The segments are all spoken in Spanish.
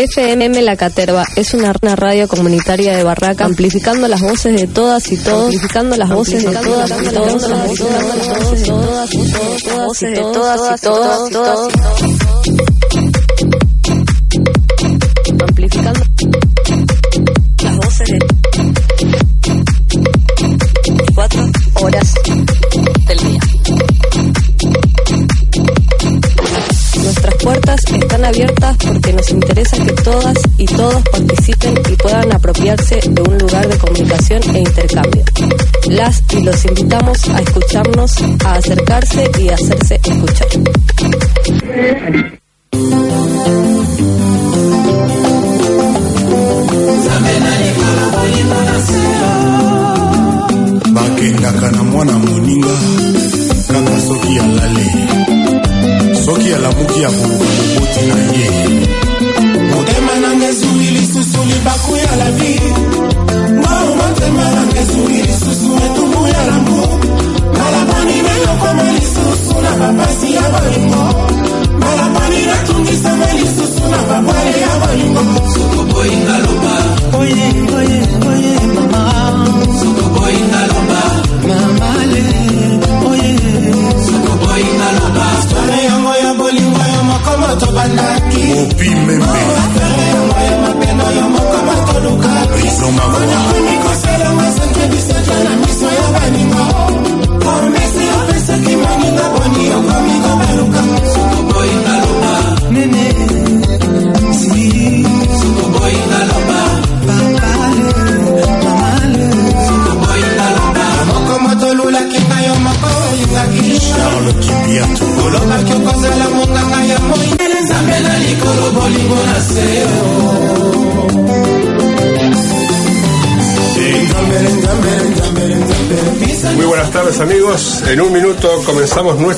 FMM La Caterva es una, radio comunitaria de Barraca amplificando las voces de todas y todos, amplificando las voces de todas y todos, las voces de todas y todos, de todas y todos, amplificando las voces de cuatro horas Están abiertas porque nos interesa que todas y todos participen y puedan apropiarse de un lugar de comunicación e intercambio. Las y los invitamos a escucharnos, a acercarse y a hacerse escuchar. Soki alamuki akoluka moboti na ye. Motema nanga ezwi lisusu libaku ya labi. Ngao motema nanga ezwi lisusu etumbu ya lambu malaboni nayokoma lisusu na bapasi ya bolingo. Malaboni natungisama lisusu na babwale ya bolingo. Sokoboyinga loba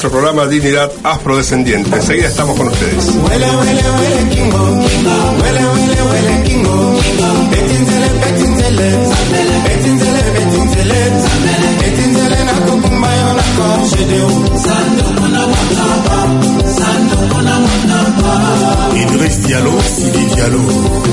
nuestro programa Dignidad Afrodescendiente. Enseguida estamos con ustedes. Idriss Diallo, Sidi Diallo.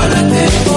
chocolate.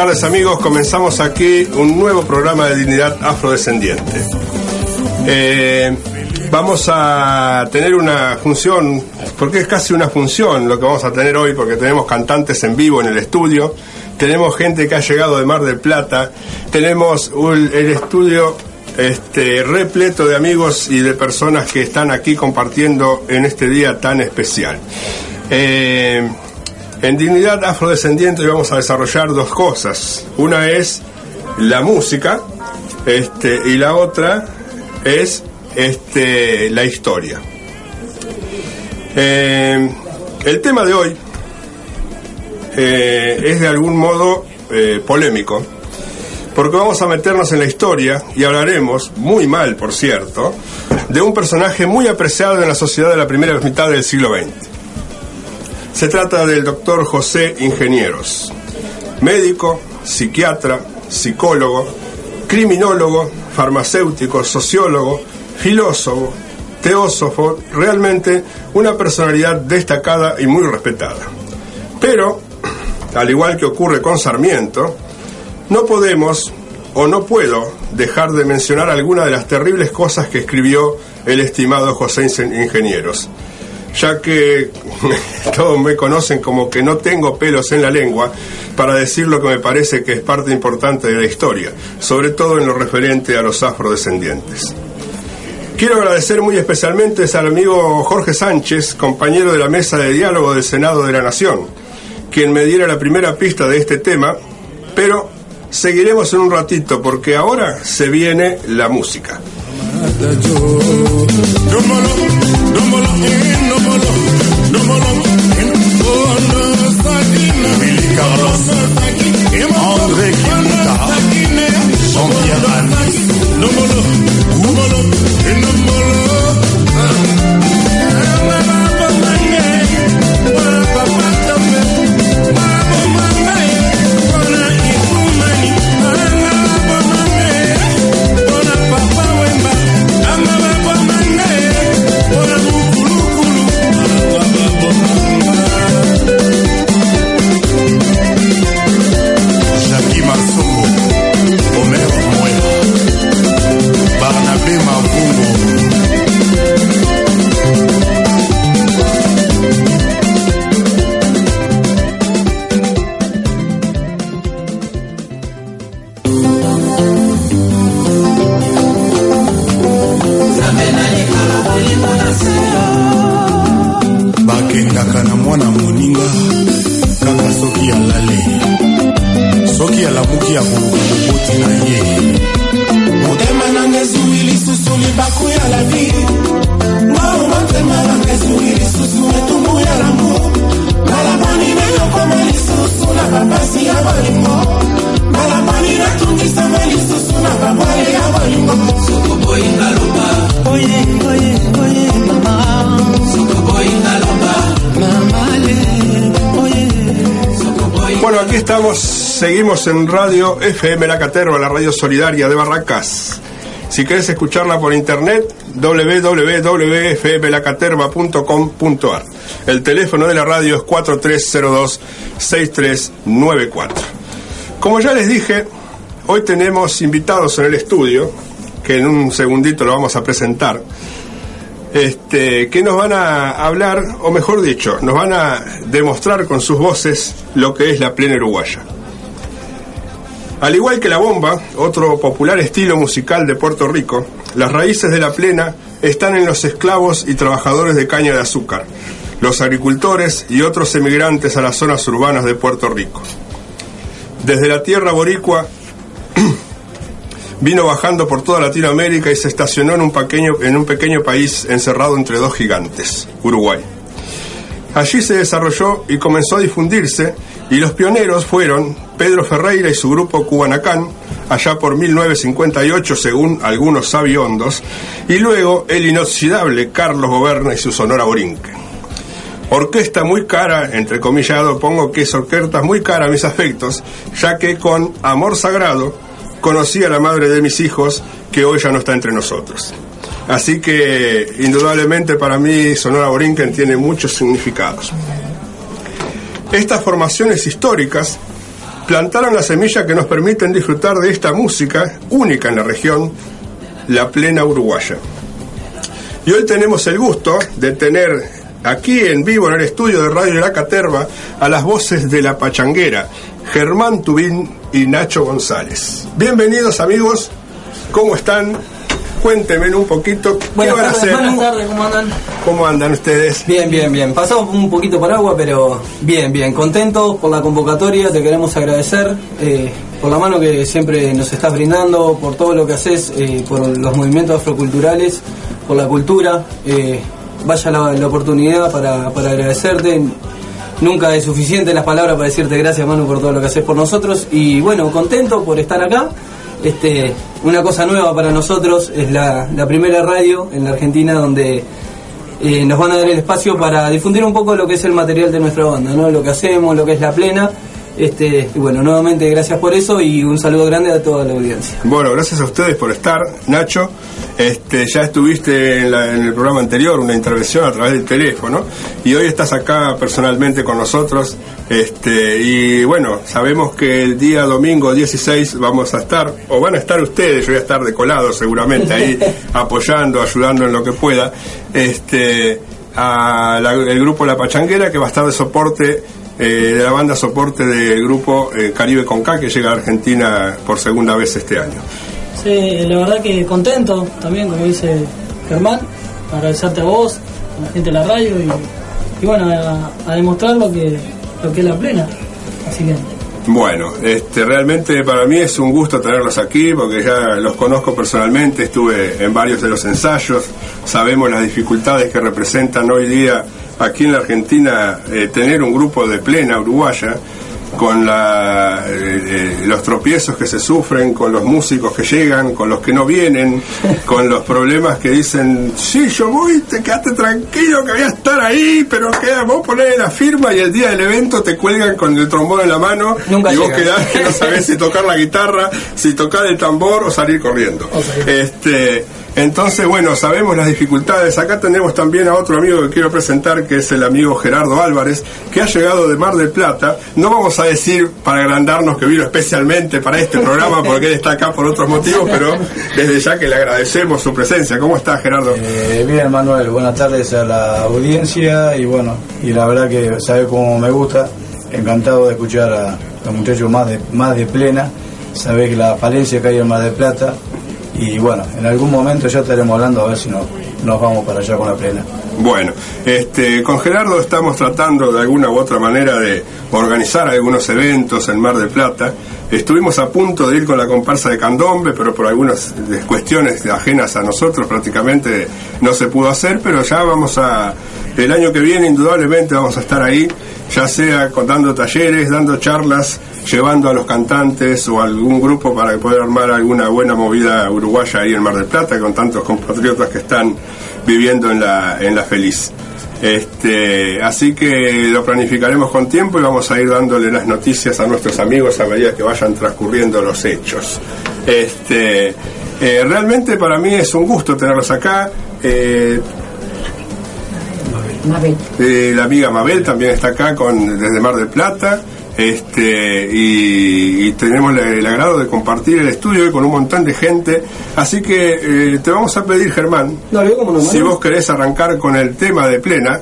Tardes amigos, comenzamos aquí un nuevo programa de Dignidad Afrodescendiente. Eh, vamos a tener una función, porque es casi una función lo que vamos a tener hoy, porque tenemos cantantes en vivo en el estudio, tenemos gente que ha llegado de Mar del Plata, tenemos el estudio este, repleto de amigos y de personas que están aquí compartiendo en este día tan especial. Eh, en Dignidad Afrodescendiente vamos a desarrollar dos cosas. Una es la música Este, y la otra es este, la historia. Eh, el tema de hoy eh, es de algún modo eh, polémico, porque vamos a meternos en la historia y hablaremos, muy mal por cierto, de un personaje muy apreciado en la sociedad de la primera mitad del siglo XX. Se trata del doctor José Ingenieros, médico, psiquiatra, psicólogo, criminólogo, farmacéutico, sociólogo, filósofo, teósofo, realmente una personalidad destacada y muy respetada. Pero, al igual que ocurre con Sarmiento, no podemos o no puedo dejar de mencionar algunas de las terribles cosas que escribió el estimado José Ingenieros, ya que todos me conocen como que no tengo pelos en la lengua para decir lo que me parece que es parte importante de la historia, sobre todo en lo referente a los afrodescendientes. Quiero agradecer muy especialmente al amigo Jorge Sánchez, compañero de la mesa de diálogo del Senado de la Nación, quien me diera la primera pista de este tema, pero seguiremos en un ratito porque ahora se viene la música. Billy Carlos, André Kimita, Jean-Pierre Anne. En Radio FM La Caterva, la radio solidaria de Barracas. Si querés escucharla por internet, www.fmlacaterva.com.ar. El teléfono de la radio es 4302-6394. Como ya les dije, hoy tenemos invitados en el estudio, que en un segundito lo vamos a presentar, este, que nos van a hablar, o mejor dicho, nos van a demostrar con sus voces lo que es la plena uruguaya. Al igual que la bomba, otro popular estilo musical de Puerto Rico, las raíces de la plena están en los esclavos y trabajadores de caña de azúcar, los agricultores y otros emigrantes a las zonas urbanas de Puerto Rico. Desde la tierra boricua vino bajando por toda Latinoamérica y se estacionó en un pequeño, en un pequeño país encerrado entre dos gigantes, Uruguay. Allí se desarrolló y comenzó a difundirse y los pioneros fueron Pedro Ferreira y su grupo Cubanacán, allá por 1958 según algunos sabiondos, y luego el inoxidable Carlos Goberna y su Sonora Borinque. Orquesta muy cara, entre comillado, pongo que es orquesta muy cara a mis afectos, ya que con Amor Sagrado conocí a la madre de mis hijos, que hoy ya no está entre nosotros. Así que, indudablemente, para mí Sonora Borinquen tiene muchos significados. Estas formaciones históricas plantaron la semilla que nos permiten disfrutar de esta música única en la región, la plena uruguaya. Y hoy tenemos el gusto de tener aquí en vivo en el estudio de Radio la Caterva a las voces de la Pachanguera, Germán Tubín y Nacho González. Bienvenidos amigos, ¿cómo están? Cuéntenme un poquito qué Buenas van a tardes, hacer. buenas tardes, ¿cómo andan? ¿Cómo andan ustedes? Bien, bien, bien. Pasamos un poquito por agua, pero bien, bien. Contentos por la convocatoria, te queremos agradecer. Eh, por la mano que siempre nos estás brindando, por todo lo que haces, eh, por los movimientos afroculturales, por la cultura. Eh, vaya la, la oportunidad para, para agradecerte. Nunca es suficiente las palabras para decirte gracias, Manu, por todo lo que haces por nosotros. Y bueno, contento por estar acá. Este, una cosa nueva para nosotros es la, la primera radio en la Argentina donde eh, nos van a dar el espacio para difundir un poco lo que es el material de nuestra banda, ¿no? lo que hacemos, lo que es la plena. Este, y bueno, nuevamente gracias por eso y un saludo grande a toda la audiencia. Bueno, gracias a ustedes por estar, Nacho. Este, ya estuviste en, la- en el programa anterior, una intervención a través del teléfono, y hoy estás acá personalmente con nosotros. Este, y bueno, sabemos que el día domingo 16 vamos a estar, o van a estar ustedes, yo voy a estar de colado seguramente ahí, apoyando, ayudando en lo que pueda. Este, a la- el grupo La Pachanguera que va a estar de soporte eh, de la banda soporte del grupo eh, Caribe Conca que llega a Argentina por segunda vez este año. Sí, la verdad que contento también, como dice Germán, agradecerte a vos, a la gente de la radio y, y bueno, a, a demostrar lo que, lo que es la plena. Así que Bueno, este, realmente para mí es un gusto tenerlos aquí porque ya los conozco personalmente, estuve en varios de los ensayos, sabemos las dificultades que representan hoy día aquí en la Argentina eh, tener un grupo de plena uruguaya con la, eh, eh, los tropiezos que se sufren, con los músicos que llegan, con los que no vienen, con los problemas que dicen, sí, yo voy, te quedaste tranquilo que voy a estar ahí, pero queda, vos ponés la firma y el día del evento te cuelgan con el trombón en la mano Nunca y vos llegan. quedás que no sabés si tocar la guitarra, si tocar el tambor o salir corriendo. Este, entonces, bueno, sabemos las dificultades. Acá tenemos también a otro amigo que quiero presentar, que es el amigo Gerardo Álvarez, que ha llegado de Mar del Plata. No vamos a decir para agrandarnos que vino especialmente para este programa, porque él está acá por otros motivos, pero desde ya que le agradecemos su presencia. ¿Cómo está, Gerardo? Eh, bien, Manuel, buenas tardes a la audiencia y bueno, y la verdad que sabe cómo me gusta, encantado de escuchar a los muchachos más de, más de plena, sabe que la falencia que hay en Mar del Plata y bueno, en algún momento ya estaremos hablando a ver si no, nos vamos para allá con la plena. Bueno, este, con Gerardo estamos tratando de alguna u otra manera de organizar algunos eventos en Mar del Plata. Estuvimos a punto de ir con la comparsa de Candombe, pero por algunas cuestiones ajenas a nosotros prácticamente no se pudo hacer, pero ya vamos a, el año que viene indudablemente vamos a estar ahí, ya sea dando talleres, dando charlas, llevando a los cantantes o algún grupo para poder armar alguna buena movida uruguaya ahí en Mar del Plata con tantos compatriotas que están viviendo en la, en la feliz. Este, así que lo planificaremos con tiempo y vamos a ir dándole las noticias a nuestros amigos a medida que vayan transcurriendo los hechos. Este, eh, realmente para mí es un gusto tenerlos acá. Eh, eh, la amiga Mabel también está acá con, desde Mar del Plata. Este, y, y tenemos el agrado de compartir el estudio con un montón de gente. Así que eh, te vamos a pedir, Germán, Dale, cómo no, si vos querés arrancar con el tema de plena,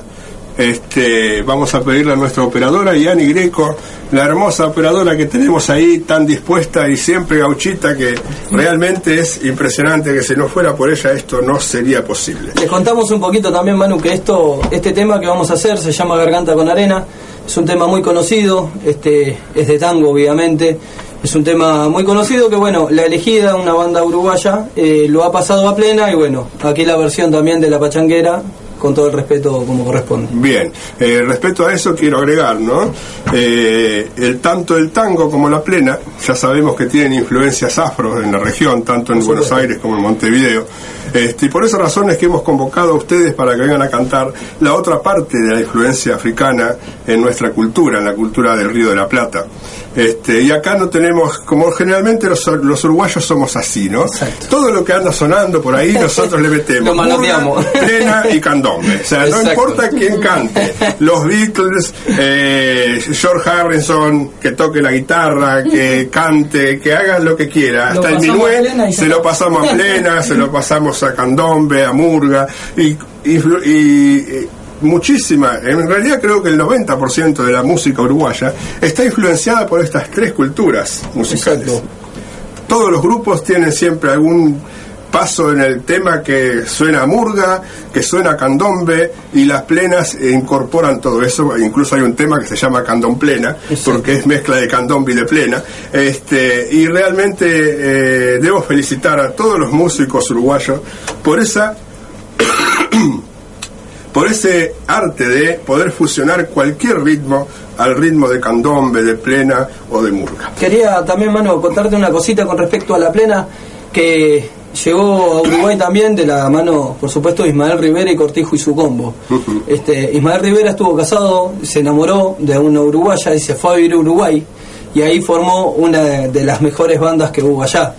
este, vamos a pedirle a nuestra operadora, Yani Greco, la hermosa operadora que tenemos ahí, tan dispuesta y siempre gauchita, que realmente es impresionante que si no fuera por ella esto no sería posible. Les contamos un poquito también, Manu, que esto, este tema que vamos a hacer se llama Garganta con Arena. Es un tema muy conocido, este, es de tango, obviamente. Es un tema muy conocido que, bueno, La Elegida, una banda uruguaya, eh, lo ha pasado a plena y, bueno, aquí la versión también de La Pachanguera, con todo el respeto como corresponde. Bien, eh, respecto a eso quiero agregar, ¿no? Eh, el tanto el tango como la plena, ya sabemos que tienen influencias afro en la región, tanto en Buenos Aires como en Montevideo. Este, y por esa razón es que hemos convocado a ustedes para que vengan a cantar la otra parte de la influencia africana en nuestra cultura, en la cultura del Río de la Plata. Este, y acá no tenemos, como generalmente los, los uruguayos somos así, ¿no? Todo lo que anda sonando por ahí nosotros le metemos. Lo plena y candombe. O sea, no Exacto. importa quién cante. Los Beatles, eh, George Harrison, que toque la guitarra, que cante, que haga lo que quiera. Hasta el minué se lo pasamos a plena, se lo pasamos a candombe, a murga y, y- y- y muchísima, en realidad creo que el 90% de la música uruguaya está influenciada por estas tres culturas musicales Exacto. todos los grupos tienen siempre algún paso en el tema que suena murga, que suena candombe y las plenas incorporan todo eso. Incluso hay un tema que se llama candom plena, porque es mezcla de candombe y de plena. Este, y realmente eh, debo felicitar a todos los músicos uruguayos por esa por ese arte de poder fusionar cualquier ritmo al ritmo de candombe, de plena o de murga. Quería también, mano, contarte una cosita con respecto a la plena que llegó a Uruguay también de la mano, por supuesto, de Ismael Rivera y Cortijo y su combo. este, Ismael Rivera estuvo casado, se enamoró de una uruguaya y se fue a vivir a Uruguay y ahí formó una de las mejores bandas que hubo allá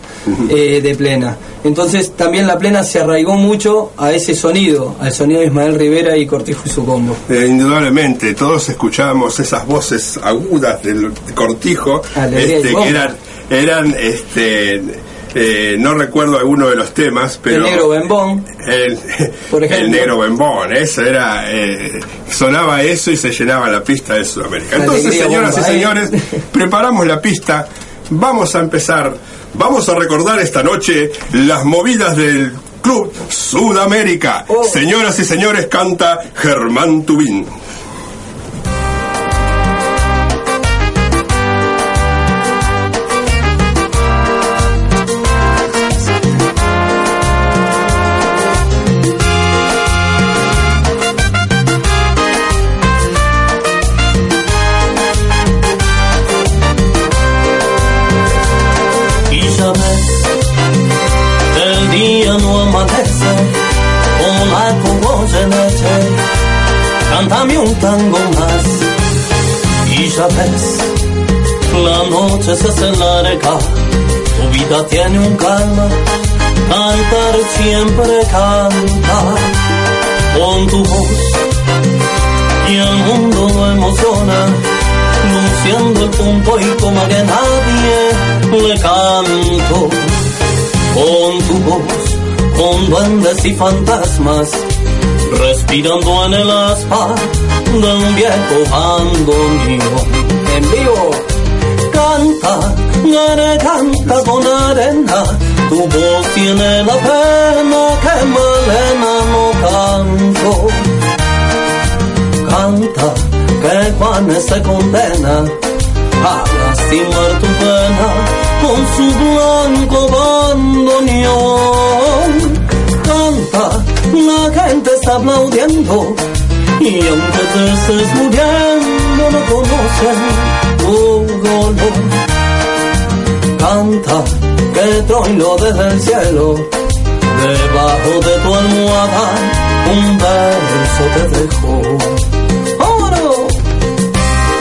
eh, de plena. Entonces también la plena se arraigó mucho a ese sonido, al sonido de Ismael Rivera y Cortijo y su combo. Eh, indudablemente, todos escuchábamos esas voces agudas del Cortijo, este, que eran, eran este, eh, no recuerdo alguno de los temas, pero... El negro bembón. El, el negro bembón, eso era... Eh, sonaba eso y se llenaba la pista de Sudamérica. Entonces, señoras y señores, preparamos la pista, vamos a empezar, vamos a recordar esta noche las movidas del Club Sudamérica. Oh. Señoras y señores, canta Germán Tubín. Tango más. Y ya ves, la noche se hace larga, tu vida tiene un calma, cantar siempre canta con tu voz y el mundo emociona, luciendo el punto y como que nadie le canto con tu voz, con duendes y fantasmas respirando en el aspa de un viejo bandoneón. En vivo, canta, canta con arena, tu voz tiene la pena que Malena no canto. Canta, que Juan se condena a lastimar tu pena con su blanco bandoneón. Canta, la gente está aplaudiendo y aunque te estés muriendo no conocen tu dolor. Canta que troilo desde el cielo, debajo de tu almohada un verso te dejó. ¡Oro!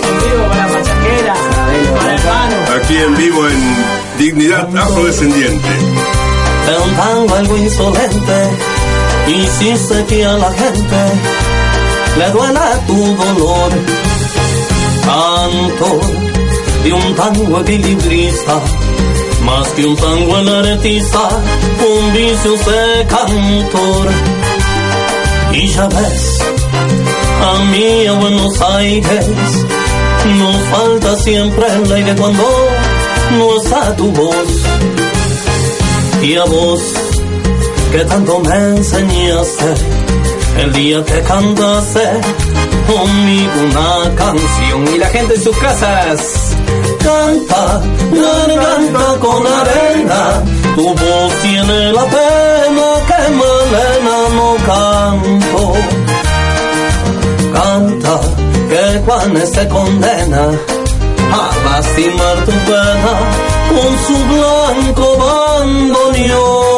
En vivo para Pachanguera, para hermano. Aquí en vivo en Dignidad Afrodescendiente. Cantando algo insolente y si sé que a la gente le duela tu dolor, canto de un tango equilibrista, más que un tango el artista, un vicio de cantor. Y ya ves, a mí a Buenos Aires, nos falta siempre el aire cuando no está tu voz. Y a vos que tanto me enseñaste. El día que cantaste conmigo una canción y la gente en sus casas canta, canta con arena, tu voz tiene la pena que Malena no canto. Canta que Juan se condena a lastimar tu pena con su blanco bandoneón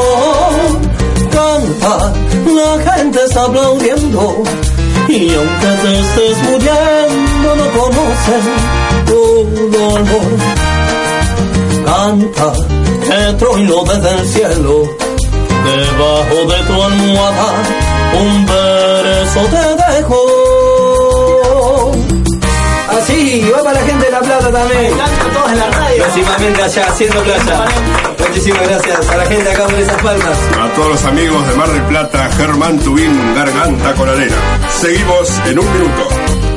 la gente está aplaudiendo y aunque te estés muriendo no conocen tu dolor. Canta que desde el cielo, debajo de tu almohada un verso te dejo. Así, va para la gente de La Plata también. todos en la radio. Próximamente allá, haciendo playa. Muchísimas gracias a la gente acá por esas palmas. A todos los amigos de Mar del Plata, Germán Tubín, Garganta con Arena. Seguimos en un minuto.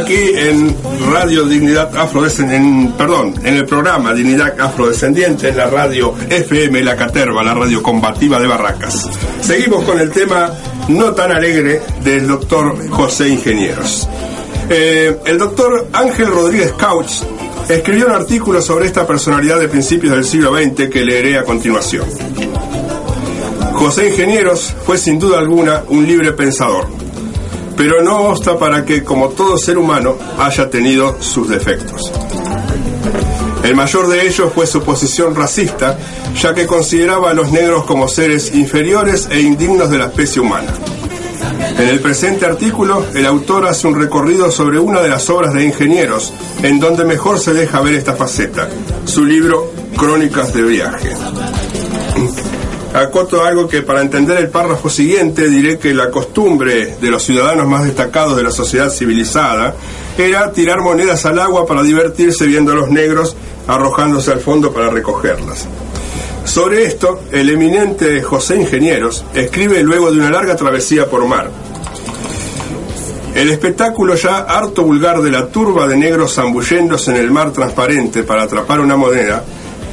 Aquí en Radio Dignidad Afrodescendiente, perdón, en el programa Dignidad Afrodescendiente, en la radio FM La Caterva, la radio combativa de Barracas. Seguimos con el tema no tan alegre del doctor José Ingenieros. Eh, el doctor Ángel Rodríguez Couch escribió un artículo sobre esta personalidad de principios del siglo XX que leeré a continuación. José Ingenieros fue sin duda alguna un libre pensador pero no obsta para que, como todo ser humano, haya tenido sus defectos. El mayor de ellos fue su posición racista, ya que consideraba a los negros como seres inferiores e indignos de la especie humana. En el presente artículo, el autor hace un recorrido sobre una de las obras de ingenieros, en donde mejor se deja ver esta faceta, su libro Crónicas de Viaje. Acoto algo que para entender el párrafo siguiente diré que la costumbre de los ciudadanos más destacados de la sociedad civilizada era tirar monedas al agua para divertirse viendo a los negros arrojándose al fondo para recogerlas. Sobre esto, el eminente José Ingenieros escribe luego de una larga travesía por mar. El espectáculo ya harto vulgar de la turba de negros zambulléndose en el mar transparente para atrapar una moneda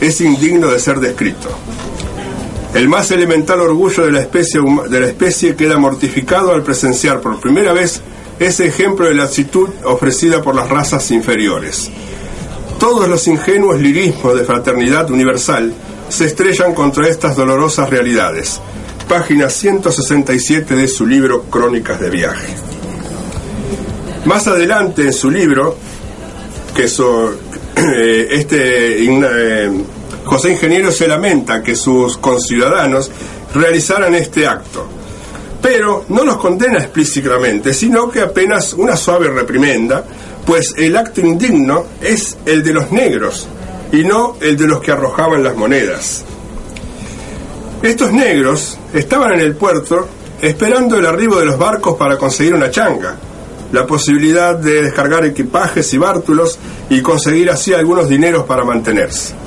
es indigno de ser descrito. El más elemental orgullo de la, especie, de la especie queda mortificado al presenciar por primera vez ese ejemplo de la actitud ofrecida por las razas inferiores. Todos los ingenuos lirismos de fraternidad universal se estrellan contra estas dolorosas realidades. Página 167 de su libro Crónicas de Viaje. Más adelante en su libro, que so, eh, este eh, José Ingeniero se lamenta que sus conciudadanos realizaran este acto, pero no los condena explícitamente, sino que apenas una suave reprimenda, pues el acto indigno es el de los negros y no el de los que arrojaban las monedas. Estos negros estaban en el puerto esperando el arribo de los barcos para conseguir una changa, la posibilidad de descargar equipajes y bártulos y conseguir así algunos dineros para mantenerse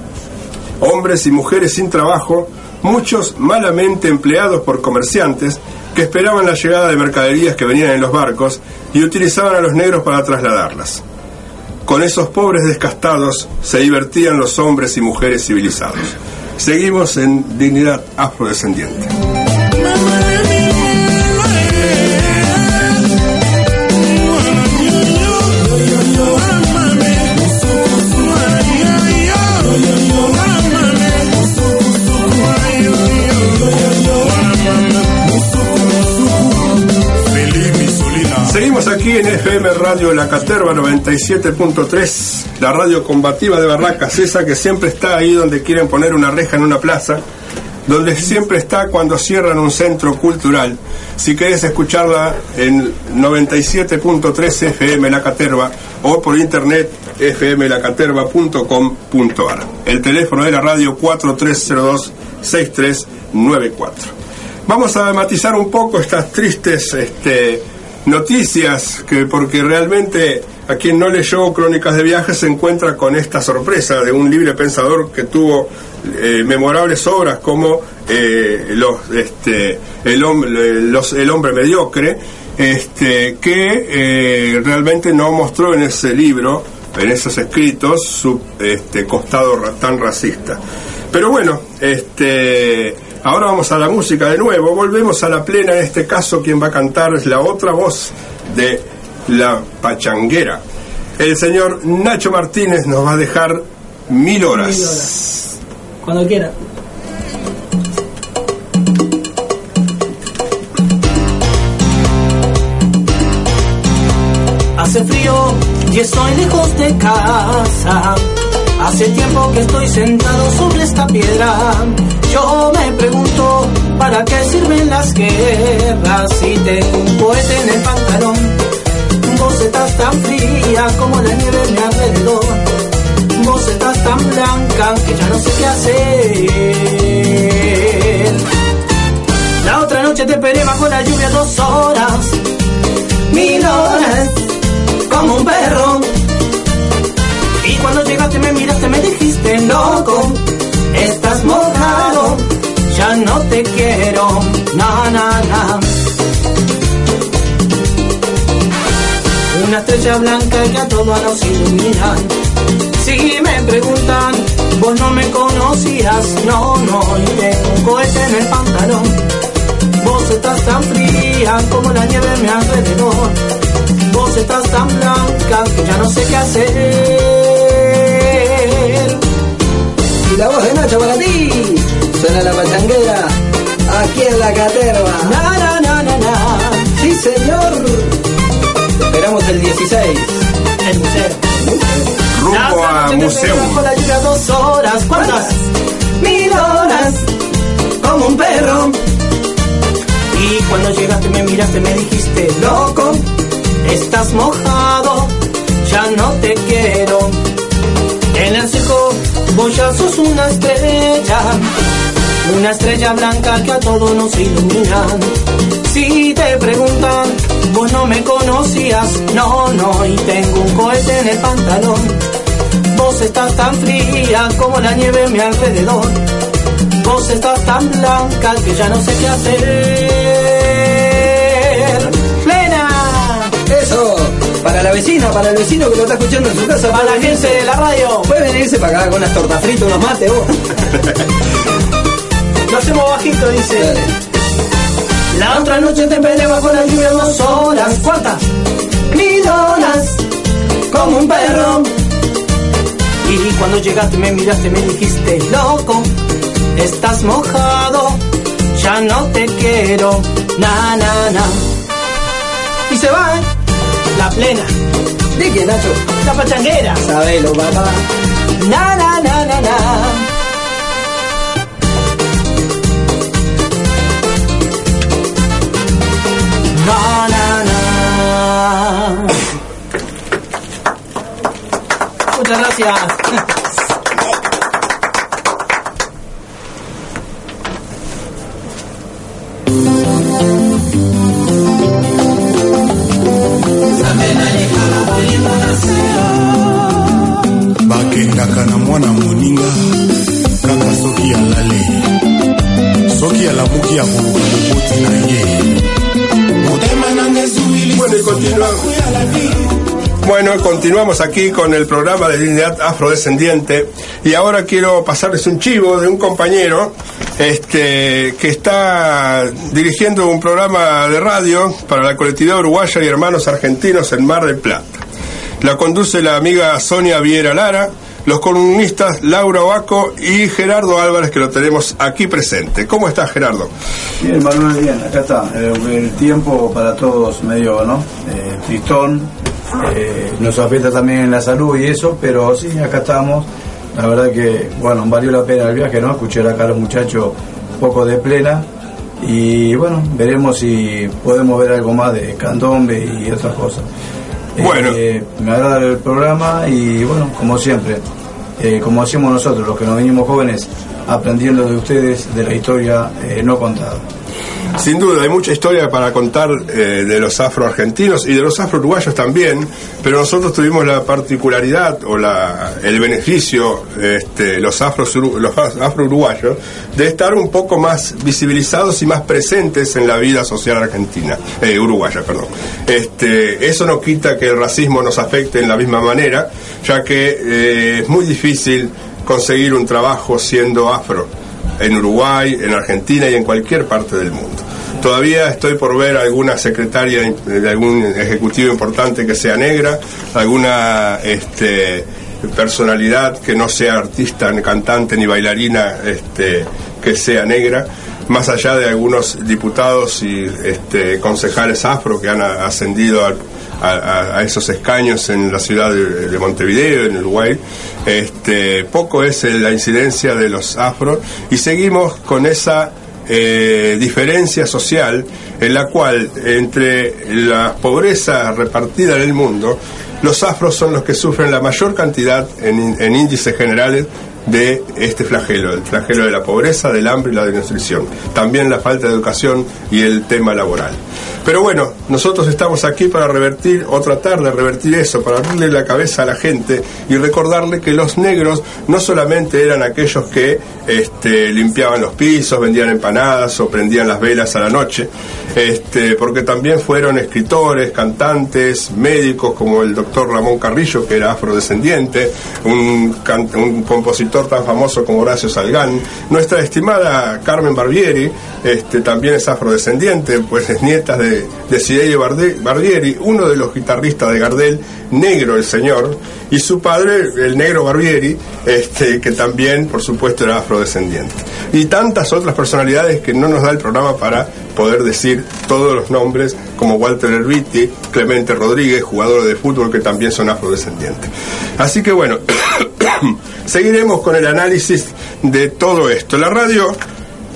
hombres y mujeres sin trabajo, muchos malamente empleados por comerciantes que esperaban la llegada de mercaderías que venían en los barcos y utilizaban a los negros para trasladarlas. Con esos pobres descastados se divertían los hombres y mujeres civilizados. Seguimos en dignidad afrodescendiente. Aquí en FM Radio La Caterva 97.3, la radio combativa de Barracas, esa que siempre está ahí donde quieren poner una reja en una plaza, donde siempre está cuando cierran un centro cultural. Si querés escucharla en 97.3 FM La Caterva o por internet fmlacaterva.com.ar. El teléfono de la radio 4302-6394. Vamos a matizar un poco estas tristes este, noticias, que porque realmente a quien no leyó Crónicas de Viajes se encuentra con esta sorpresa de un libre pensador que tuvo eh, memorables obras como eh, este, el, los, el hombre mediocre, este, que eh, realmente no mostró en ese libro, en esos escritos, su este, costado tan racista. Pero bueno, este Ahora vamos a la música de nuevo, volvemos a la plena, en este caso quien va a cantar es la otra voz de la pachanguera. El señor Nacho Martínez nos va a dejar mil horas. Mil horas. Cuando quiera. Hace frío y estoy lejos de casa Hace tiempo que estoy sentado sobre esta piedra. Yo me pregunto, ¿para qué sirven las guerras si tengo un poeta en el pantalón? Vos estás tan fría como la nieve en mi alrededor. Vos estás tan blanca que ya no sé qué hacer. La otra noche te esperé bajo la lluvia dos horas, mil horas, como un perro. Y cuando llegaste me miraste, me dijiste, loco, estás mojado, ya no te quiero, na, na, na. Una estrella blanca que a todos nos ilumina. Si me preguntan, vos no me conocías, no, no, y tengo un cohete en el pantalón. Vos estás tan fría como la nieve a mi alrededor. Vos estás tan blanca que ya no sé qué hacer. Y la voz de Nacho para ti. Suena la pachanguera. Aquí en la caterva. Na, na, na, na, na. Sí, señor. Te esperamos el 16. El museo. Rumbo a museo. Bajo la lluvia dos horas, ¿cuántas? Mil horas, como un perro. Y cuando llegaste me miraste, me dijiste, loco, estás mojado, ya no te quiero. En el circo vos ya sos una estrella, una estrella blanca que a todos nos ilumina. Si te preguntan, vos no me conocías, no, no, y tengo un cohete en el pantalón. Vos estás tan fría como la nieve a mi alrededor. Vos estás tan blanca que ya no sé qué hacer. Para la vecina, para el vecino que lo está escuchando en su casa. Para la gente de la radio. Puede venirse para acá con unas tortas fritas, unos mates, vos. Lo hacemos bajito, dice. Dale. La otra noche te esperé bajo la lluvia dos horas. ¿Cuántas? Mil horas. Como un perro. Y cuando llegaste me miraste, me dijiste, loco, estás mojado, ya no te quiero, na, na, na. Y se va, ¿eh? La plena, ¿De qué, Nacho? la pachanguera, Sabelo, papá. na, na, na, na, na. Na, na, na. Muchas gracias. Continuamos aquí con el programa de dignidad afrodescendiente y ahora quiero pasarles un chivo de un compañero este, que está dirigiendo un programa de radio para la colectividad uruguaya y hermanos argentinos en Mar del Plata. La conduce la amiga Sonia Viera Lara, los columnistas Laura Oaco y Gerardo Álvarez que lo tenemos aquí presente. ¿Cómo estás Gerardo? Bien, Manuel, bien, acá está. Eh, el tiempo para todos medio, ¿no? Eh, tristón. Eh, nos afecta también en la salud y eso, pero sí, acá estamos. La verdad que, bueno, valió la pena el viaje, ¿no? Escuchar acá a los muchachos un poco de plena. Y bueno, veremos si podemos ver algo más de candombe y otras cosas. Bueno. Eh, me agrada el programa y bueno, como siempre, eh, como hacemos nosotros, los que nos venimos jóvenes, aprendiendo de ustedes de la historia eh, no contada. Sin duda, hay mucha historia para contar eh, de los afroargentinos y de los afro-uruguayos también, pero nosotros tuvimos la particularidad o la, el beneficio, este, los afro- afro-uruguayos, de estar un poco más visibilizados y más presentes en la vida social argentina, eh, uruguaya, perdón. Este, eso no quita que el racismo nos afecte en la misma manera, ya que eh, es muy difícil conseguir un trabajo siendo afro en Uruguay, en Argentina y en cualquier parte del mundo. Todavía estoy por ver alguna secretaria de algún ejecutivo importante que sea negra, alguna este, personalidad que no sea artista, ni cantante ni bailarina este, que sea negra, más allá de algunos diputados y este, concejales afro que han ascendido al- a, esos escaños en la ciudad de, de Montevideo, en Uruguay. Este, poco es eh, la incidencia de los afro y seguimos con esa eh, diferencia social en la cual entre la pobreza repartida en el mundo los afros son los que sufren la mayor cantidad en índices generales de este flagelo, el flagelo de la pobreza, del hambre y la desnutrición. También la falta de educación y el tema laboral. Pero bueno, nosotros estamos aquí para revertir o tratar de revertir eso, para abrirle la cabeza a la gente y recordarle que los negros no solamente eran aquellos que este, limpiaban los pisos, vendían empanadas o prendían las velas a la noche, este, porque también fueron escritores, cantantes, médicos como el doctor Ramón Carrillo, que era afrodescendiente, un, un compositor tan famoso como Horacio Salgán, nuestra estimada Carmen Barbieri, este, también es afrodescendiente, pues es nieta de de, Barbieri, uno de los guitarristas de Gardel, negro el señor, y su padre, el negro Barbieri, este, que también, por supuesto, era afrodescendiente. Y tantas otras personalidades que no nos da el programa para poder decir todos los nombres, como Walter Erviti, Clemente Rodríguez, jugadores de fútbol que también son afrodescendientes. Así que bueno, seguiremos con el análisis de todo esto. La radio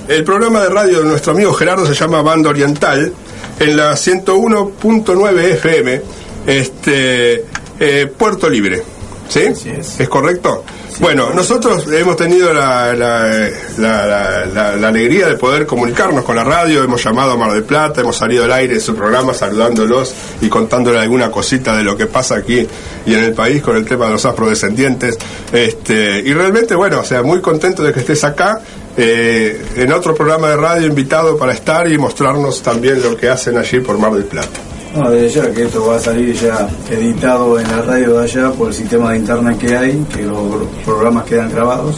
el programa de radio de nuestro amigo Gerardo se llama Banda Oriental en la 101.9 FM, este, eh, Puerto Libre. ¿Sí? es. correcto? Bueno, nosotros hemos tenido la, la, alegría de poder comunicarnos con la radio, hemos llamado a Mar del Plata, hemos salido al aire de su programa saludándolos y contándole alguna cosita de lo que pasa aquí y en el país con el tema de los afrodescendientes. Este, y realmente, bueno, o sea, muy contento de que estés acá eh, en otro programa de radio invitado para estar y mostrarnos también lo que hacen allí por Mar del Plata. No, desde ya que esto va a salir ya editado en la radio de allá por el sistema de internet que hay, que los, programas quedan grabados.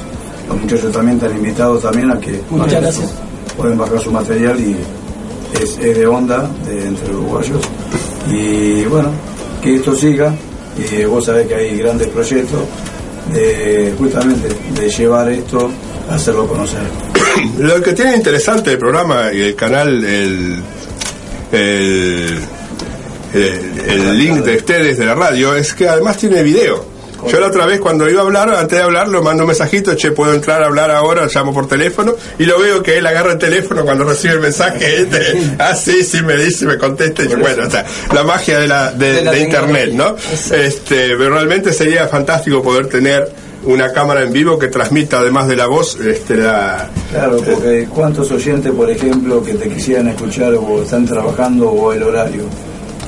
Los muchachos también están invitados también a que pueden bajar su material y es, de onda de, entre uruguayos. Y bueno, que esto siga. Y vos sabés que hay grandes proyectos de justamente de llevar esto hacerlo conocer. Lo que tiene interesante el programa y el canal, el, el, el, link de ustedes de la radio, es que además tiene video. Yo la otra vez cuando iba a hablar, antes de hablar, lo mando un mensajito, che, puedo entrar a hablar ahora, llamo por teléfono, y lo veo que él agarra el teléfono cuando recibe el mensaje, este, ah, sí, sí, me dice, me contesta, y bueno, o sea, la magia de la, de, internet, ¿no? Este, pero realmente sería fantástico poder tener una cámara en vivo que transmita además de la voz este, la... Claro, porque cuántos oyentes, por ejemplo, que te quisieran escuchar o están trabajando o el horario,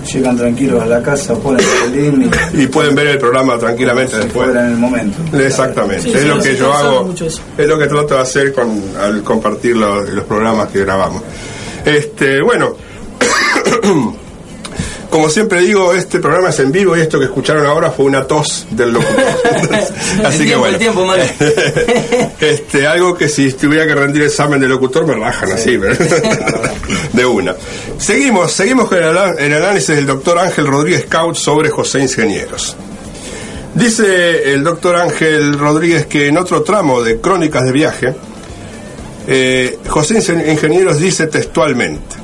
llegan tranquilos a la casa, ponen el y, pueden ver el programa tranquilamente después. en el momento. Exactamente, es lo que yo hago, es lo que trato de hacer con, al compartir los, los programas que grabamos. Este, bueno, como siempre digo, este programa es en vivo y esto que escucharon ahora fue una tos del locutor. Así que bueno. este, algo que si tuviera que rendir examen de locutor me rajan así, de una. Seguimos, seguimos con el, análisis del doctor Ángel Rodríguez Caut sobre José Ingenieros. Dice el doctor Ángel Rodríguez que en otro tramo de Crónicas de Viaje, eh, José Ingenieros dice textualmente,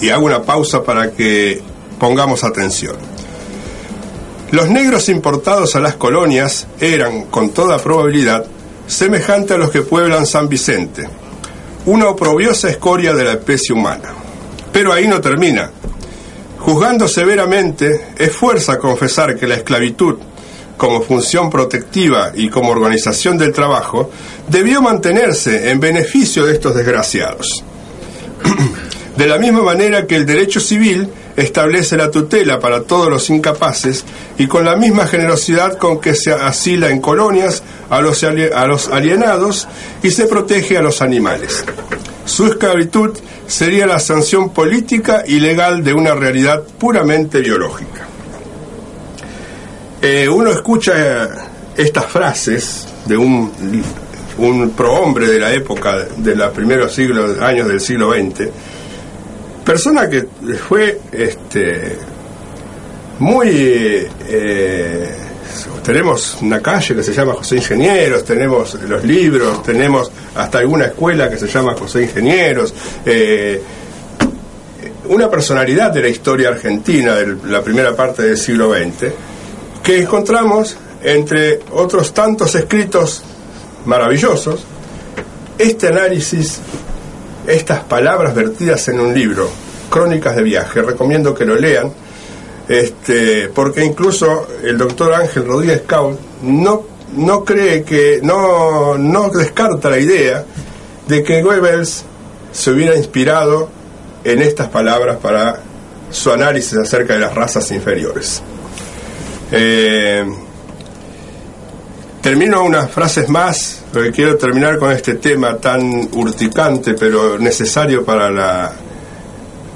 y hago una pausa para que pongamos atención. Los negros importados a las colonias eran, con toda probabilidad, semejantes a los que pueblan San Vicente, una oprobiosa escoria de la especie humana. Pero ahí no termina. Juzgando severamente, es fuerza confesar que la esclavitud, como función protectiva y como organización del trabajo, debió mantenerse en beneficio de estos desgraciados. De la misma manera que el derecho civil establece la tutela para todos los incapaces y con la misma generosidad con que se asila en colonias a los, alienados y se protege a los animales. Su esclavitud sería la sanción política y legal de una realidad puramente biológica. Eh, uno escucha estas frases de un, prohombre de la época de los primeros años del siglo XX, persona que fue este muy eh, tenemos una calle que se llama José Ingenieros, tenemos los libros, tenemos hasta alguna escuela que se llama José Ingenieros, eh, una personalidad de la historia argentina de la primera parte del siglo XX, que encontramos entre otros tantos escritos maravillosos, este análisis estas palabras vertidas en un libro, Crónicas de Viaje. Recomiendo que lo lean. este, porque incluso el doctor Ángel Rodríguez Caul no, no cree que, no, no descarta la idea de que Goebbels se hubiera inspirado en estas palabras para su análisis acerca de las razas inferiores. Eh, termino unas frases más, porque quiero terminar con este tema tan urticante pero necesario para la,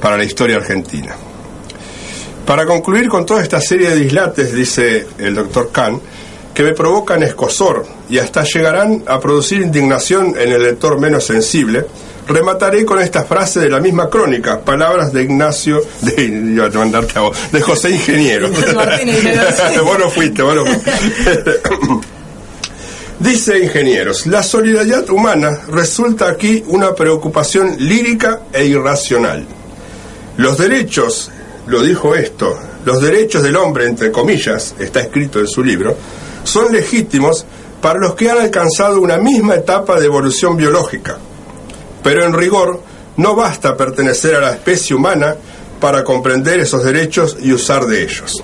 para la historia argentina. Para concluir con toda esta serie de dislates, dice el doctor Kahn, que me provocan escosor y hasta llegarán a producir indignación en el lector menos sensible, remataré con esta frase de la misma crónica, palabras de Ignacio, de, mandarte a vos, de José Ingeniero. vos no fuiste, vos no fuiste. Dice Ingenieros, la solidaridad humana resulta aquí una preocupación lírica e irracional. Los derechos, lo dijo esto, los derechos del hombre, entre comillas, está escrito en su libro, son legítimos para los que han alcanzado una misma etapa de evolución biológica. Pero en rigor, no basta pertenecer a la especie humana para comprender esos derechos y usar de ellos.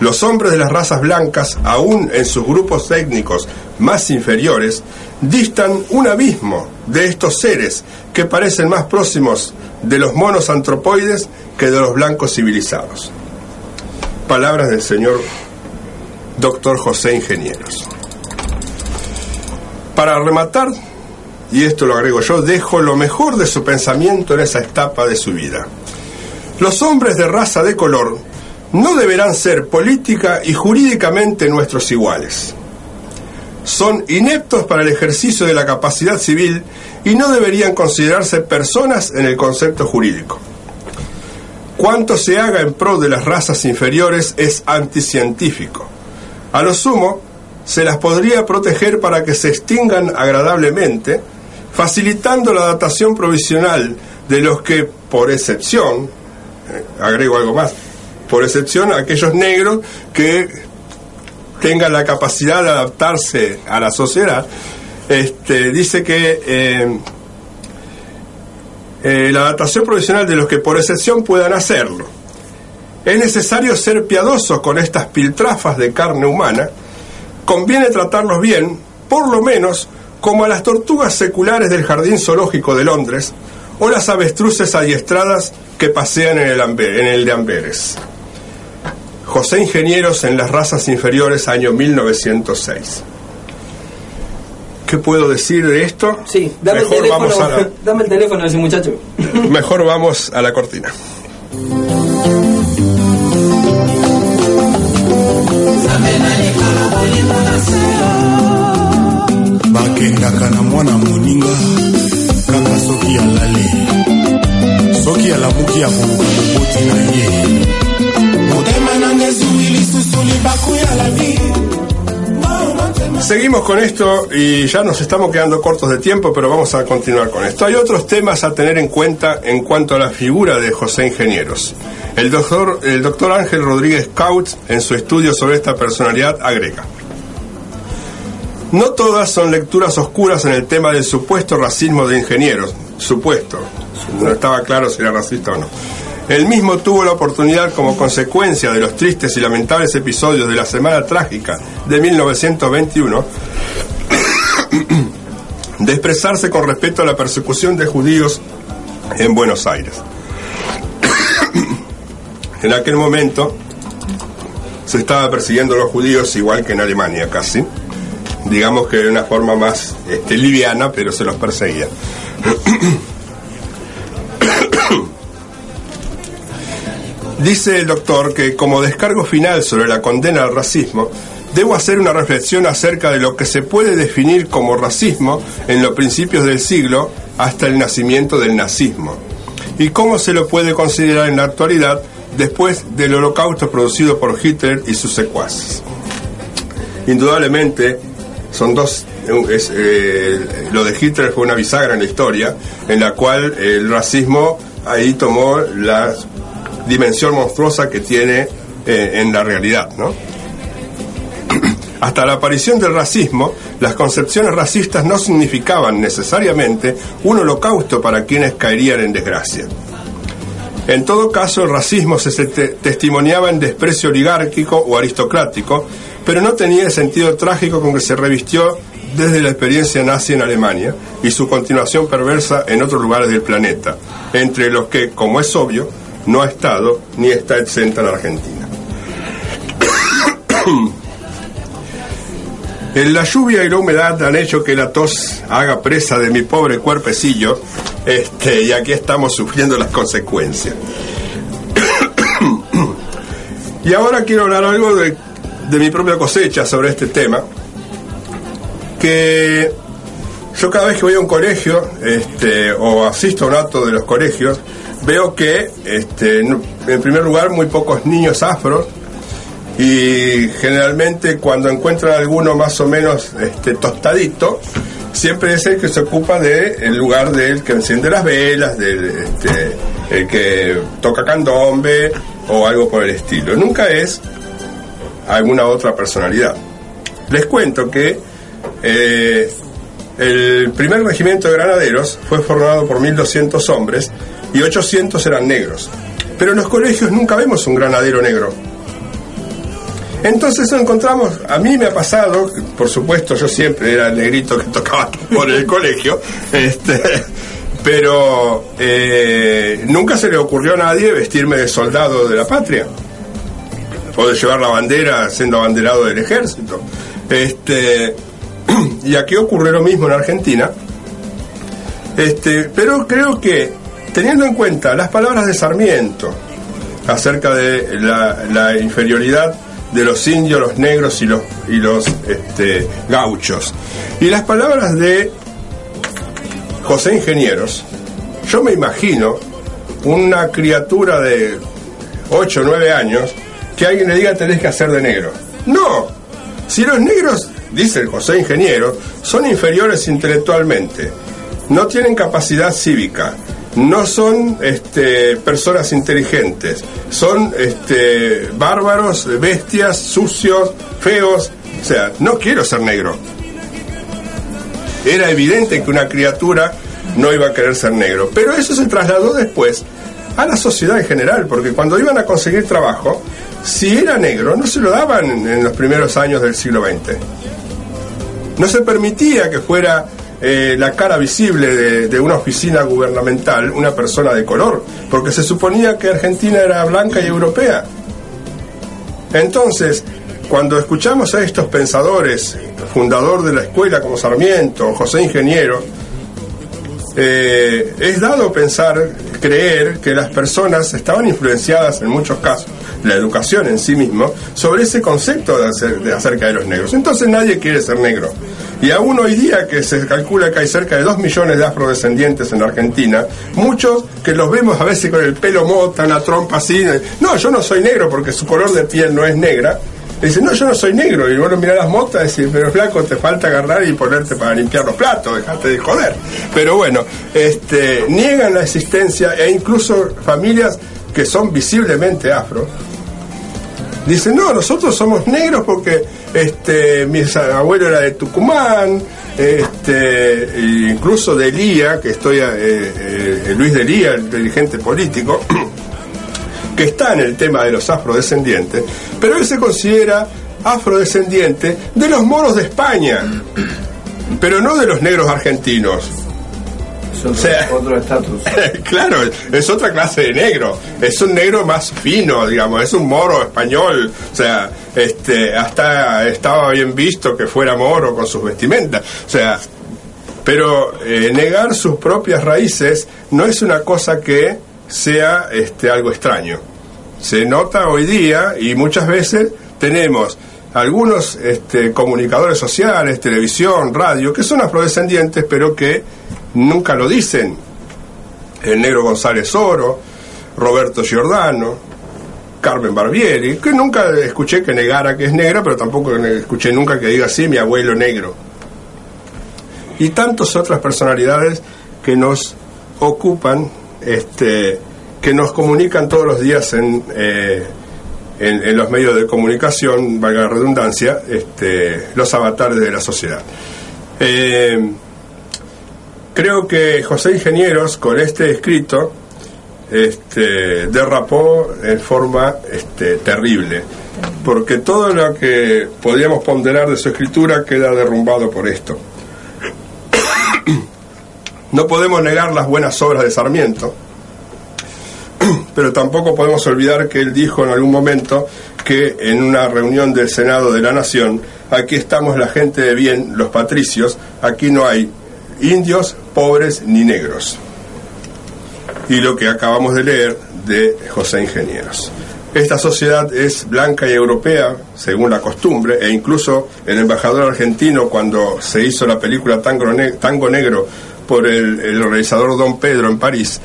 Los hombres de las razas blancas, aún en sus grupos étnicos más inferiores, distan un abismo de estos seres que parecen más próximos de los monos antropoides que de los blancos civilizados. Palabras del señor doctor José Ingenieros. Para rematar, y esto lo agrego yo, dejo lo mejor de su pensamiento en esa etapa de su vida. Los hombres de raza de color no deberán ser política y jurídicamente nuestros iguales. Son ineptos para el ejercicio de la capacidad civil y no deberían considerarse personas en el concepto jurídico. Cuanto se haga en pro de las razas inferiores es anticientífico. A lo sumo, se las podría proteger para que se extingan agradablemente, facilitando la datación provisional de los que, por excepción, eh, agrego algo más, por excepción aquellos negros que tengan la capacidad de adaptarse a la sociedad, este, dice que eh, eh, la adaptación provisional de los que por excepción puedan hacerlo. Es necesario ser piadosos con estas piltrafas de carne humana, conviene tratarlos bien, por lo menos como a las tortugas seculares del Jardín Zoológico de Londres o las avestruces adiestradas que pasean en el, en el de Amberes. José Ingenieros en las razas inferiores, año 1906. ¿Qué puedo decir de esto? Sí, dame, Mejor el, teléfono, vamos a la- dame el teléfono de ese muchacho. Mejor vamos a la cortina. bakendaka na mwana moninga kaka soki alali soki alamuki akoluka moboti na ye motema Seguimos con esto y ya nos estamos quedando cortos de tiempo, pero vamos a continuar con esto. Hay otros temas a tener en cuenta en cuanto a la figura de José Ingenieros. El doctor, el doctor Ángel Rodríguez Couch, en su estudio sobre esta personalidad, agrega. No todas son lecturas oscuras en el tema del supuesto racismo de ingenieros. Supuesto. No estaba claro si era racista o no. Él mismo tuvo la oportunidad, como consecuencia de los tristes y lamentables episodios de la Semana Trágica de 1921, de expresarse con respecto a la persecución de judíos en Buenos Aires. en aquel momento se estaba persiguiendo a los judíos igual que en Alemania casi digamos que de una forma más este, liviana, pero se los perseguía. Dice el doctor que como descargo final sobre la condena al racismo, debo hacer una reflexión acerca de lo que se puede definir como racismo en los principios del siglo hasta el nacimiento del nazismo, y cómo se lo puede considerar en la actualidad después del holocausto producido por Hitler y sus secuaces. Indudablemente, son dos eh, lo de Hitler fue una bisagra en la historia en la cual el racismo ahí tomó la dimensión monstruosa que tiene eh, en la realidad ¿no? hasta la aparición del racismo las concepciones racistas no significaban necesariamente un holocausto para quienes caerían en desgracia En todo caso, el racismo se testimoniaba en desprecio oligárquico o aristocrático, pero no tenía el sentido trágico con que se revistió desde la experiencia nazi en Alemania y su continuación perversa en otros lugares del planeta, entre los que, como es obvio, no ha estado ni está exenta la Argentina. la lluvia y la humedad han hecho que la tos haga presa de mi pobre cuerpecillo, este, y aquí estamos sufriendo las consecuencias. y ahora quiero hablar algo de, de mi propia cosecha sobre este tema, que yo cada vez que voy a un colegio este, o asisto a un acto de los colegios, veo que, este, en primer lugar, muy pocos niños afros y generalmente cuando encuentran alguno más o menos este, tostadito, siempre es el que se ocupa del lugar del que enciende las velas, del este, el que toca candombe o algo por el estilo. Nunca es alguna otra personalidad. Les cuento que eh, el primer regimiento de granaderos fue formado por 1.200 hombres y 800 eran negros. Pero en los colegios nunca vemos un granadero negro. Entonces encontramos, a mí me ha pasado, por supuesto yo siempre era el negrito que tocaba por el colegio, este, pero eh, nunca se le ocurrió a nadie vestirme de soldado de la patria o de llevar la bandera siendo abanderado del ejército. Este, y aquí ocurre lo mismo en Argentina. Este, pero creo que teniendo en cuenta las palabras de Sarmiento acerca de la, inferioridad de los indios, los negros y los, y los este, gauchos, y las palabras de José Ingenieros, yo me imagino una criatura de 8 o 9 años que alguien le diga tenés que hacer de negro. No, si los negros dice el José Ingeniero, son inferiores intelectualmente, no tienen capacidad cívica, no son este, personas inteligentes, son este, bárbaros, bestias, sucios, feos. O sea, no quiero ser negro. Era evidente que una criatura no iba a querer ser negro. Pero eso se trasladó después a la sociedad en general, porque cuando iban a conseguir trabajo, si era negro, no se lo daban en los primeros años del siglo XX. No se permitía que fuera eh, la cara visible de, una oficina gubernamental una persona de color, porque se suponía que Argentina era blanca y europea. Entonces, cuando escuchamos a estos pensadores, fundador de la escuela como Sarmiento, José Ingeniero, eh, es dado pensar, creer que las personas estaban influenciadas en muchos casos la educación en sí mismo, sobre ese concepto de, acerca de los negros. Entonces nadie quiere ser negro. Y aún hoy día que se calcula que hay cerca de dos millones de afrodescendientes en Argentina, muchos que los vemos a veces con el pelo mota, la trompa así, no, yo no soy negro porque su color de piel no es negra, Dice, no, yo no soy negro. Y bueno, mira las motas y decís, pero flaco, te falta agarrar y ponerte para limpiar los platos, dejate de joder. Pero bueno, este, niegan la existencia e incluso familias que son visiblemente afro, Dicen, no, nosotros somos negros porque este, mi abuelo era de Tucumán, este, incluso de Lía, que estoy, eh, eh, Luis de Lía, el dirigente político, que está en el tema de los afrodescendientes, pero él se considera afrodescendiente de los moros de España, pero no de los negros argentinos otro, estatus. claro, es otra clase de negro. Es un negro más fino, digamos, es un moro español. O sea, este, hasta estaba bien visto que fuera moro con sus vestimentas. O sea, pero eh, negar sus propias raíces no es una cosa que sea este, algo extraño. Se nota hoy día y muchas veces tenemos algunos este, comunicadores sociales, televisión, radio, que son afrodescendientes, pero que nunca lo dicen. El negro González Oro, Roberto Giordano, Carmen Barbieri, que nunca escuché que negara que es negra, pero tampoco escuché nunca que diga así mi abuelo negro. Y tantas otras personalidades que nos ocupan, este, que nos comunican todos los días en, eh, en, los medios de comunicación, valga la redundancia, este, los avatares de la sociedad. Eh, creo que José Ingenieros, con este escrito, este, derrapó en forma este, terrible, porque todo lo que podíamos ponderar de su escritura queda derrumbado por esto. No podemos negar las buenas obras de Sarmiento, pero tampoco podemos olvidar que él dijo en algún momento que en una reunión del Senado de la Nación, aquí estamos la gente de bien, los patricios, aquí no hay indios, pobres ni negros. Y lo que acabamos de leer de José Ingenieros. Esta sociedad es blanca y europea, según la costumbre, e incluso el embajador argentino, cuando se hizo la película Tango, Negro por el realizador Don Pedro en París,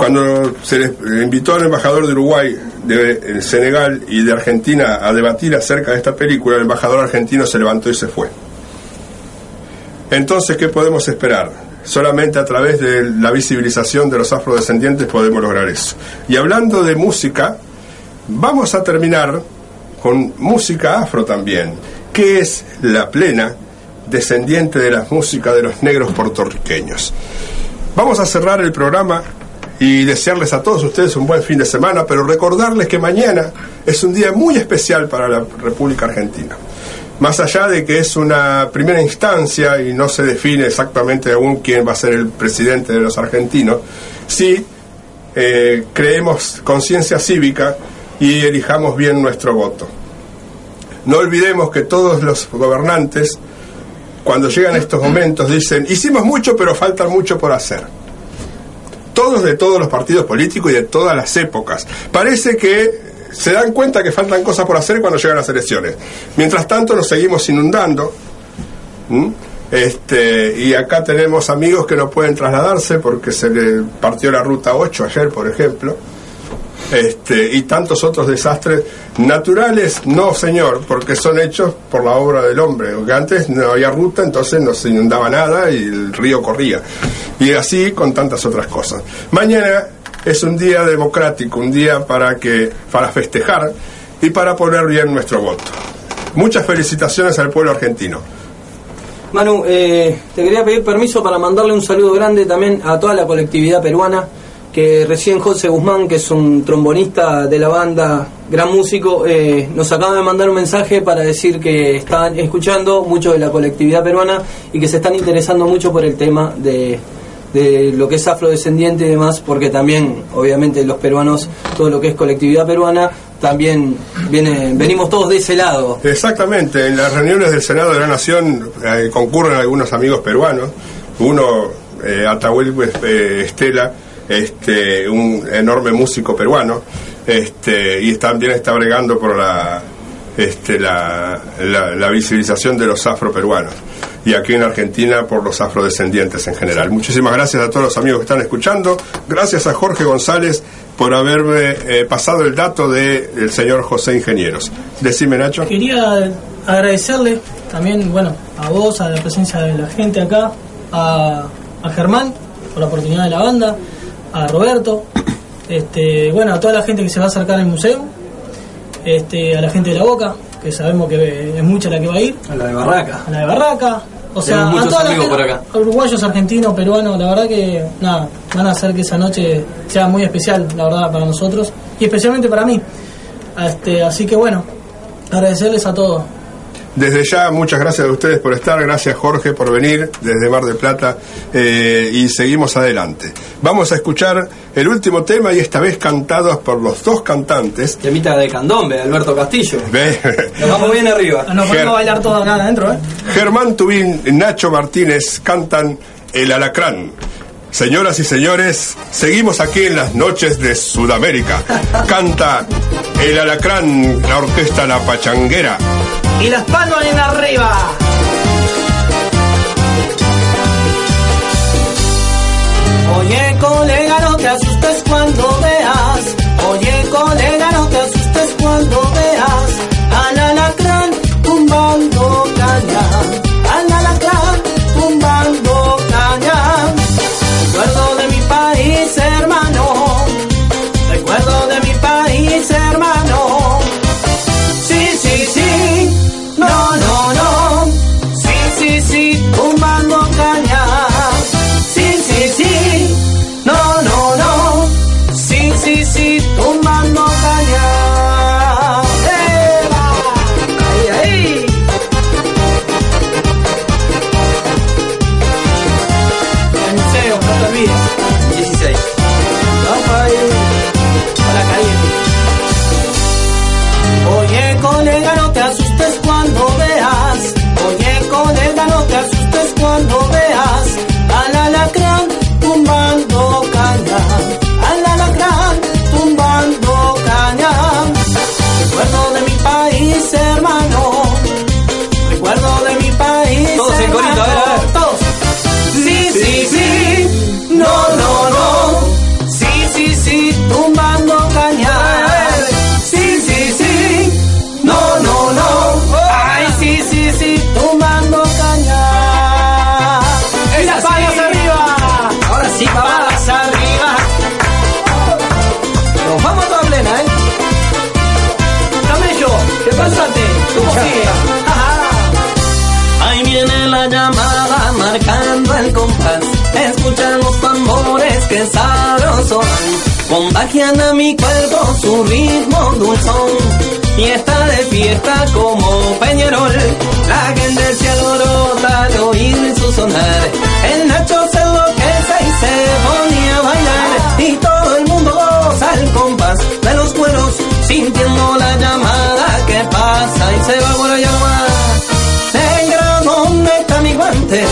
cuando se les invitó al embajador de Uruguay, de Senegal y de Argentina a debatir acerca de esta película, el embajador argentino se levantó y se fue. Entonces, ¿qué podemos esperar? Solamente a través de la visibilización de los afrodescendientes podemos lograr eso. Y hablando de música, vamos a terminar con música afro también, que es la plena descendiente de la música de los negros puertorriqueños. Vamos a cerrar el programa y desearles a todos ustedes un buen fin de semana, pero recordarles que mañana es un día muy especial para la República Argentina. Más allá de que es una primera instancia y no se define exactamente aún quién va a ser el presidente de los argentinos, sí eh, creemos conciencia cívica y elijamos bien nuestro voto. No olvidemos que todos los gobernantes, cuando llegan estos momentos, dicen, hicimos mucho, pero falta mucho por hacer todos de todos los partidos políticos y de todas las épocas. Parece que se dan cuenta que faltan cosas por hacer cuando llegan las elecciones. Mientras tanto nos seguimos inundando. Este, y acá tenemos amigos que no pueden trasladarse porque se le partió la ruta 8 ayer, por ejemplo este, y tantos otros desastres naturales, no señor, porque son hechos por la obra del hombre, porque antes no había ruta, entonces no se inundaba nada y el río corría. Y así con tantas otras cosas. Mañana es un día democrático, un día para que para festejar y para poner bien nuestro voto. Muchas felicitaciones al pueblo argentino. Manu, eh, te quería pedir permiso para mandarle un saludo grande también a toda la colectividad peruana que recién José Guzmán, que es un trombonista de la banda, gran músico, eh, nos acaba de mandar un mensaje para decir que están escuchando mucho de la colectividad peruana y que se están interesando mucho por el tema de, de lo que es afrodescendiente y demás, porque también, obviamente, los peruanos, todo lo que es colectividad peruana, también viene, venimos todos de ese lado. Exactamente, en las reuniones del Senado de la Nación eh, concurren algunos amigos peruanos, uno, eh, Atahuel eh, Estela, este, un enorme músico peruano, este, y también está bregando por la, este, la, la, visibilización de los afroperuanos y aquí en Argentina por los afrodescendientes en general. Muchísimas gracias a todos los amigos que están escuchando. Gracias a Jorge González por haberme eh, pasado el dato del señor José Ingenieros. Decime, Nacho. Quería agradecerle también, bueno, a vos, a la presencia de la gente acá, a, a Germán por la oportunidad de la banda a Roberto, este, bueno, a toda la gente que se va a acercar al museo, este, a la gente de la Boca, que sabemos que es mucha la que va a ir. A la de Barraca. A la de Barraca. O sea, a todos los uruguayos, argentinos, peruanos, la verdad que nada, van a hacer que esa noche sea muy especial, la verdad, para nosotros y especialmente para mí. Este, así que bueno, agradecerles a todos. Desde ya, muchas gracias a ustedes por estar, gracias Jorge por venir desde Mar del Plata eh, y seguimos adelante. Vamos a escuchar el último tema y esta vez cantados por los dos cantantes. Temita de candombe, Alberto Castillo. Nos vamos bien arriba. Nos podemos bailar todo acá adentro, ¿eh? Germán Tubín, Nacho Martínez cantan El Alacrán. Señoras y señores, seguimos aquí en las noches de Sudamérica. Canta El Alacrán, la orquesta La Pachanguera y las palmas en arriba. Oye colega, no te asustes cuando veas. Oye colega, no te asustes Magiana mi cuerpo su ritmo dulzón y está de fiesta como Peñarol. La gente se alborota al oír su sonar. El Nacho se enloquece y se ponía a bailar y todo el mundo goza el compás de los cueros sintiendo la llamada que pasa y se va por allá. Negra, ¿dónde está mi guante?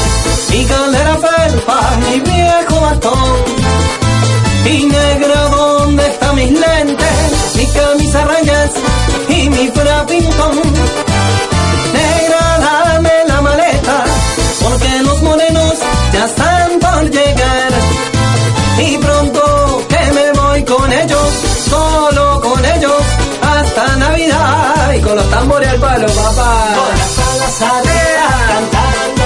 Mi caldera felpa, mi viejo bastón. Y negra, ¿dónde están mis lentes? Mi camisa rayas y mi frapintón. Negra, dame la maleta, porque los morenos ya están por llegar. Y pronto que me voy con ellos, solo con ellos, hasta Navidad. Y con los tambores al palo, papá. Con las cantando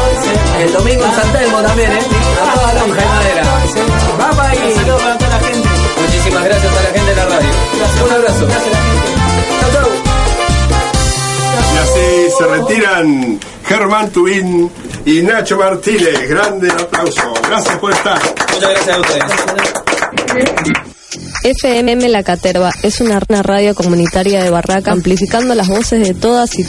el domingo en San Telmo también, ¿eh? A toda lonja Un abrazo. Chau, chau. Y así se retiran Germán Tubín y Nacho Martínez. Grande aplauso. Gracias por estar. Muchas gracias a ustedes. FMM La Caterva es una radio comunitaria de Barraca amplificando las voces de todas y